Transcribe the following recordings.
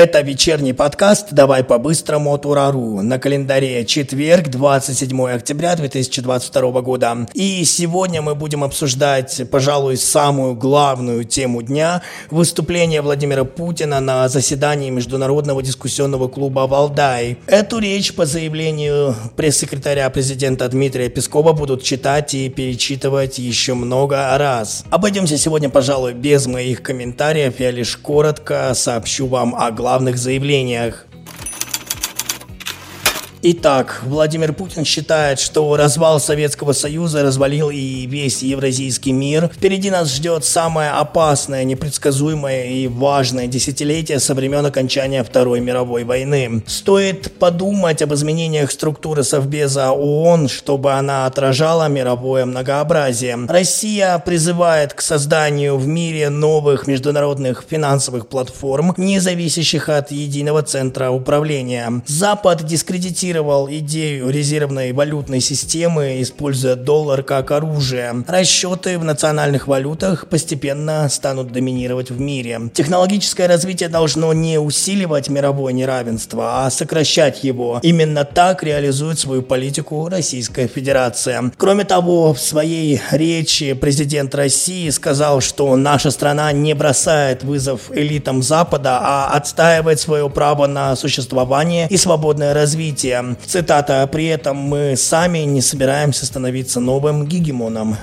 Это вечерний подкаст «Давай по-быстрому» от Урару. На календаре четверг, 27 октября 2022 года. И сегодня мы будем обсуждать, пожалуй, самую главную тему дня – выступление Владимира Путина на заседании Международного дискуссионного клуба «Валдай». Эту речь по заявлению пресс-секретаря президента Дмитрия Пескова будут читать и перечитывать еще много раз. Обойдемся сегодня, пожалуй, без моих комментариев. Я лишь коротко сообщу вам о главных заявлениях. Итак, Владимир Путин считает, что развал Советского Союза развалил и весь евразийский мир. Впереди нас ждет самое опасное, непредсказуемое и важное десятилетие со времен окончания Второй мировой войны. Стоит подумать об изменениях структуры Совбеза ООН, чтобы она отражала мировое многообразие. Россия призывает к созданию в мире новых международных финансовых платформ, не зависящих от единого центра управления. Запад дискредитирует форсировал идею резервной валютной системы, используя доллар как оружие. Расчеты в национальных валютах постепенно станут доминировать в мире. Технологическое развитие должно не усиливать мировое неравенство, а сокращать его. Именно так реализует свою политику Российская Федерация. Кроме того, в своей речи президент России сказал, что наша страна не бросает вызов элитам Запада, а отстаивает свое право на существование и свободное развитие. Цитата. «При этом мы сами не собираемся становиться новым гегемоном».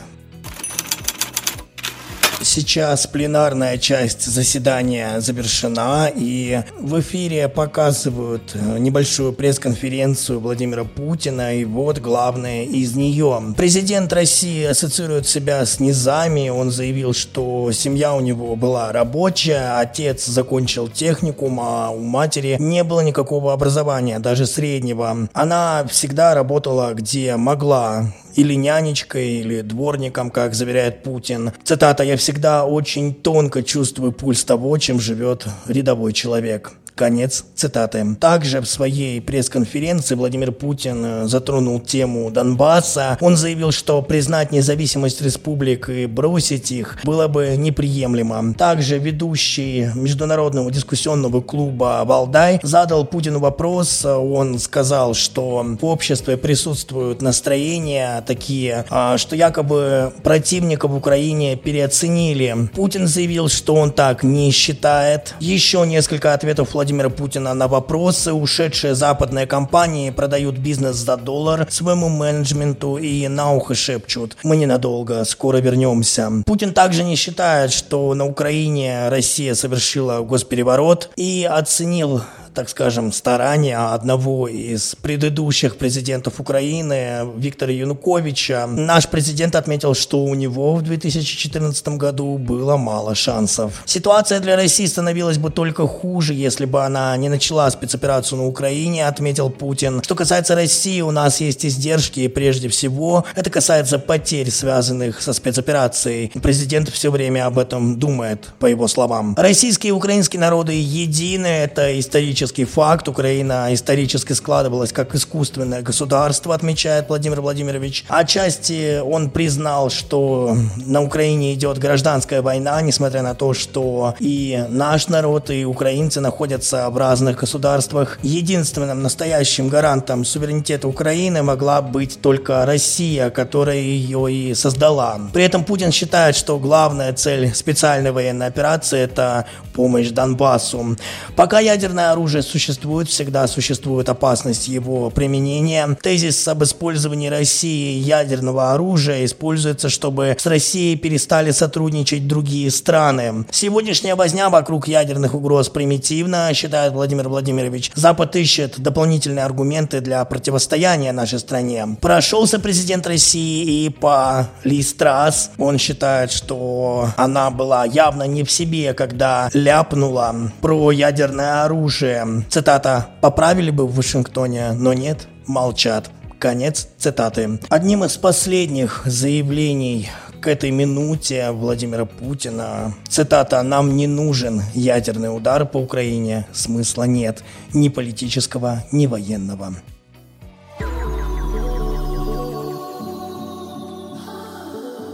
Сейчас пленарная часть заседания завершена, и в эфире показывают э, небольшую пресс-конференцию Владимира Путина, и вот главное из нее. Президент России ассоциирует себя с низами, он заявил, что семья у него была рабочая, отец закончил техникум, а у матери не было никакого образования, даже среднего. Она всегда работала где могла, или нянечкой, или дворником, как заверяет Путин. Цитата «Я всегда очень тонко чувствую пульс того, чем живет рядовой человек». Конец цитаты. Также в своей пресс-конференции Владимир Путин э, затронул тему Донбасса. Он заявил, что признать независимость республик и бросить их было бы неприемлемо. Также ведущий международного дискуссионного клуба Валдай задал Путину вопрос. Он сказал, что в обществе присутствуют настроения такие, а, что якобы противников в Украине переоценили. Путин заявил, что он так не считает. Еще несколько ответов Владимира Владимира Путина на вопросы. Ушедшие западные компании продают бизнес за доллар своему менеджменту и на ухо шепчут. Мы ненадолго, скоро вернемся. Путин также не считает, что на Украине Россия совершила госпереворот и оценил так скажем, старания одного из предыдущих президентов Украины, Виктора Януковича. Наш президент отметил, что у него в 2014 году было мало шансов. Ситуация для России становилась бы только хуже, если бы она не начала спецоперацию на Украине, отметил Путин. Что касается России, у нас есть издержки, и прежде всего это касается потерь, связанных со спецоперацией. Президент все время об этом думает, по его словам. Российские и украинские народы едины, это исторически исторический факт. Украина исторически складывалась как искусственное государство, отмечает Владимир Владимирович. Отчасти он признал, что на Украине идет гражданская война, несмотря на то, что и наш народ, и украинцы находятся в разных государствах. Единственным настоящим гарантом суверенитета Украины могла быть только Россия, которая ее и создала. При этом Путин считает, что главная цель специальной военной операции – это помощь Донбассу. Пока ядерное оружие оружие существует, всегда существует опасность его применения. Тезис об использовании России ядерного оружия используется, чтобы с Россией перестали сотрудничать другие страны. Сегодняшняя возня вокруг ядерных угроз примитивна, считает Владимир Владимирович. Запад ищет дополнительные аргументы для противостояния нашей стране. Прошелся президент России и по Ли Страс. Он считает, что она была явно не в себе, когда ляпнула про ядерное оружие. Цитата «Поправили бы в Вашингтоне, но нет, молчат». Конец цитаты. Одним из последних заявлений к этой минуте Владимира Путина. Цитата «Нам не нужен ядерный удар по Украине, смысла нет, ни политического, ни военного».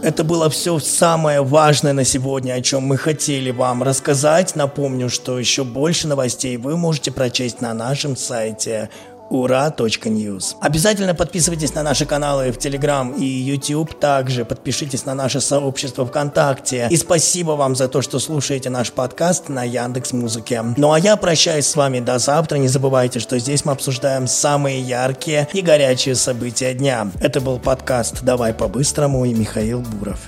Это было все самое важное на сегодня, о чем мы хотели вам рассказать. Напомню, что еще больше новостей вы можете прочесть на нашем сайте ура.ньюз. Обязательно подписывайтесь на наши каналы в Телеграм и YouTube. Также подпишитесь на наше сообщество ВКонтакте. И спасибо вам за то, что слушаете наш подкаст на Яндекс Музыке. Ну а я прощаюсь с вами до завтра. Не забывайте, что здесь мы обсуждаем самые яркие и горячие события дня. Это был подкаст «Давай по-быстрому» и Михаил Буров.